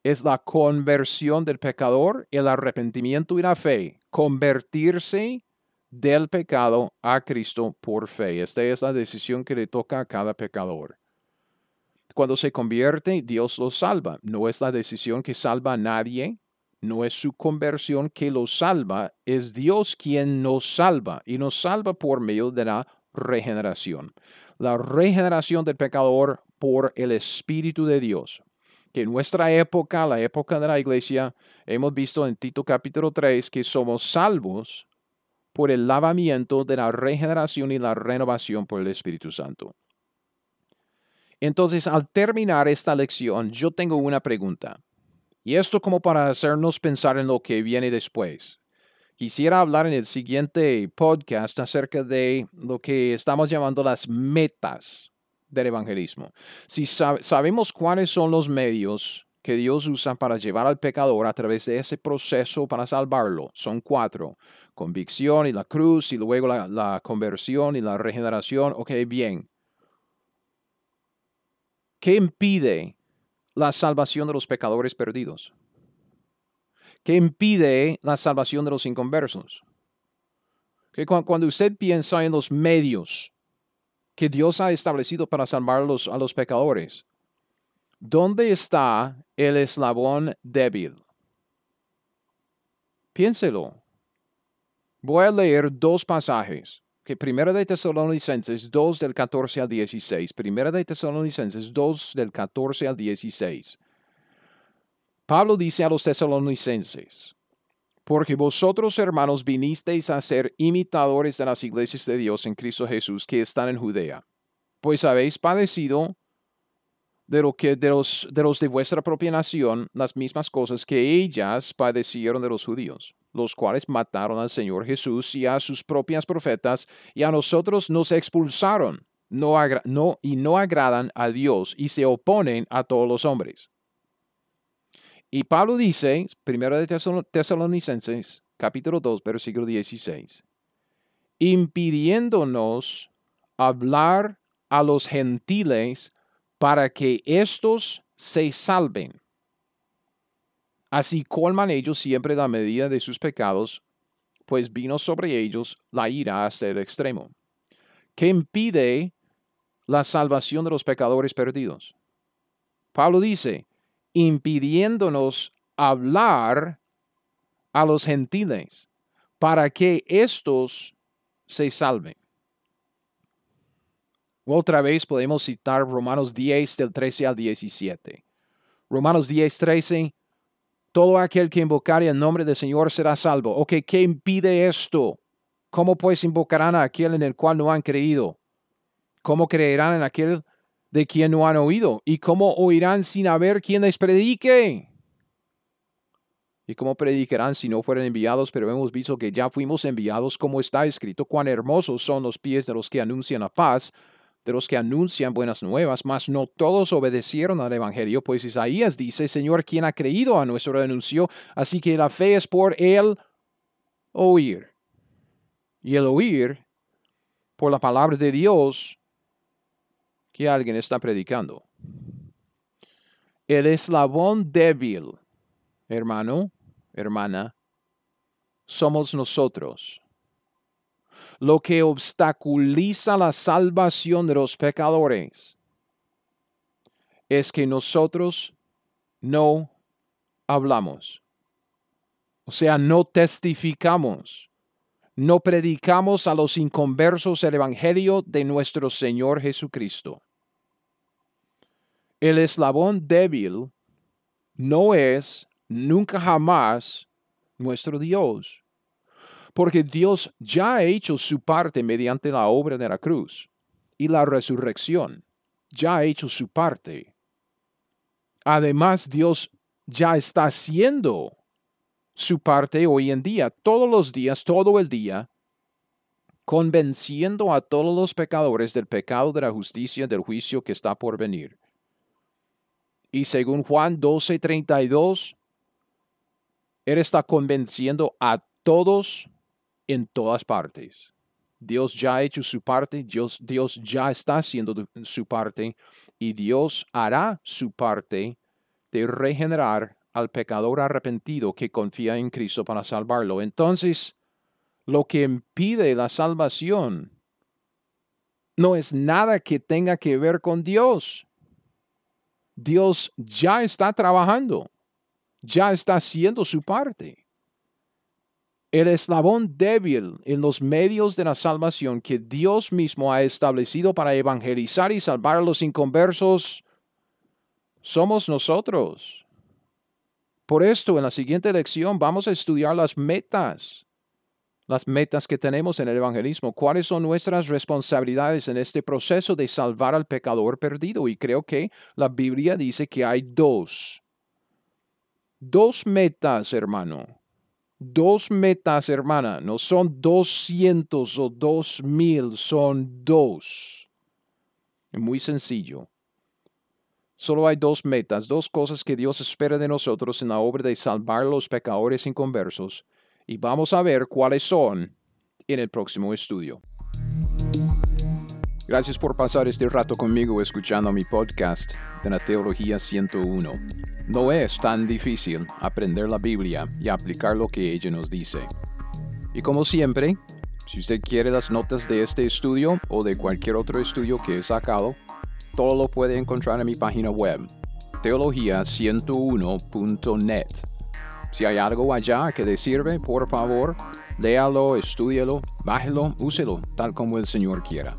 es la conversión del pecador, el arrepentimiento y la fe. Convertirse del pecado a Cristo por fe. Esta es la decisión que le toca a cada pecador. Cuando se convierte, Dios lo salva. No es la decisión que salva a nadie, no es su conversión que lo salva, es Dios quien nos salva y nos salva por medio de la regeneración. La regeneración del pecador por el Espíritu de Dios que en nuestra época, la época de la iglesia, hemos visto en Tito capítulo 3 que somos salvos por el lavamiento de la regeneración y la renovación por el Espíritu Santo. Entonces, al terminar esta lección, yo tengo una pregunta. Y esto como para hacernos pensar en lo que viene después. Quisiera hablar en el siguiente podcast acerca de lo que estamos llamando las metas del evangelismo. Si sabemos cuáles son los medios que Dios usa para llevar al pecador a través de ese proceso para salvarlo, son cuatro. Convicción y la cruz y luego la, conversión y la regeneración. Ok, bien. ¿Qué impide la salvación de los pecadores perdidos? ¿Qué impide la salvación de los inconversos? Que cuando usted piensa en los medios que Dios ha establecido para salvar a los pecadores. ¿Dónde está el eslabón débil? Piénselo. Voy a leer dos pasajes. que Primera de Tesalonicenses 2 del 14 al 16. Primera de Tesalonicenses 2 del 14 al 16. Pablo dice a los tesalonicenses, porque vosotros hermanos vinisteis a ser imitadores de las iglesias de Dios en Cristo Jesús que están en Judea, pues habéis padecido de, lo que, de, los, de vuestra propia nación las mismas cosas que ellas padecieron de los judíos, los cuales mataron al Señor Jesús y a sus propias profetas, y a nosotros nos expulsaron no, y no agradan a Dios y se oponen a todos los hombres. Y Pablo dice, primero de Tesalonicenses, capítulo 2, versículo 16, impidiéndonos hablar a los gentiles para que éstos se salven. Así colman ellos siempre la medida de sus pecados, pues vino sobre ellos la ira hasta el extremo, que impide la salvación de los pecadores perdidos. Pablo dice, impidiéndonos hablar a los gentiles para que éstos se salven. Otra vez podemos citar Romanos 10 del 13 al 17. Romanos 10, 13. Todo aquel que invocare el nombre del Señor será salvo. Ok, ¿qué impide esto? ¿Cómo pues invocarán a aquel en el cual no han creído? ¿Cómo creerán en aquel de quien no han oído? ¿Y cómo oirán sin haber quien les predique? ¿Y cómo predicarán si no fueran enviados? Pero hemos visto que ya fuimos enviados, como está escrito, cuán hermosos son los pies de los que anuncian la paz de los que anuncian buenas nuevas, mas no todos obedecieron al Evangelio, pues Isaías dice, Señor, ¿quién ha creído a nuestro anuncio? Así que la fe es por el oír. Y el oír por la palabra de Dios alguien está predicando. El eslabón débil, hermano, hermana, somos nosotros lo que obstaculiza la salvación de los pecadores es que nosotros no hablamos. O sea, no testificamos, no predicamos a los inconversos el Evangelio de nuestro Señor Jesucristo. El eslabón débil no es nunca jamás nuestro Dios porque Dios ya ha hecho su parte mediante la obra de la cruz y la resurrección. Ya ha hecho su parte. Además, Dios ya está haciendo su parte hoy en día, todos los días, todo el día, convenciendo a todos los pecadores del pecado, de la justicia, del juicio que está por venir. Y según Juan 12:32, Él está convenciendo a todos en todas partes. Dios ya ha hecho su parte, Dios, Dios ya está haciendo su parte y Dios hará su parte de regenerar al pecador arrepentido que confía en Cristo para salvarlo. Entonces, lo que impide la salvación no es nada que tenga que ver con Dios. Dios ya está trabajando, ya está haciendo su parte el eslabón débil en los medios de la salvación que Dios mismo ha establecido para evangelizar y salvar a los inconversos somos nosotros. Por esto, en la siguiente lección vamos a estudiar las metas, las metas que tenemos en el evangelismo, cuáles son nuestras responsabilidades en este proceso de salvar al pecador perdido. Y creo que la Biblia dice que hay dos, dos metas, hermano Dos metas, hermana, no son doscientos o dos mil, son dos. Muy sencillo. Solo hay dos metas, dos cosas que Dios espera de nosotros en la obra de salvar a los pecadores inconversos, y vamos a ver cuáles son en el próximo estudio. Gracias por pasar este rato conmigo escuchando mi podcast de la Teología 101. No es tan difícil aprender la Biblia y aplicar lo que ella nos dice. Y como siempre, si usted quiere las notas de este estudio o de cualquier otro estudio que he sacado, todo lo puede encontrar en mi página web, teología101.net. Si hay algo allá que le sirve, por favor, Léalo, estúdialo, bájelo, úselo, tal como el Señor quiera.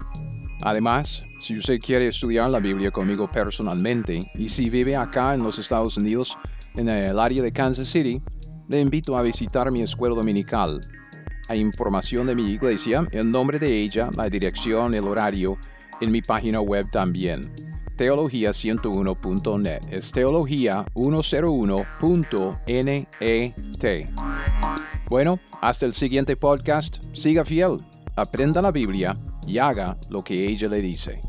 Además, si usted quiere estudiar la Biblia conmigo personalmente y si vive acá en los Estados Unidos, en el área de Kansas City, le invito a visitar mi escuela dominical. Hay información de mi iglesia, el nombre de ella, la dirección, el horario, en mi página web también teología101.net. Es teología101.net. Bueno, hasta el siguiente podcast. Siga fiel, aprenda la Biblia y haga lo que ella le dice.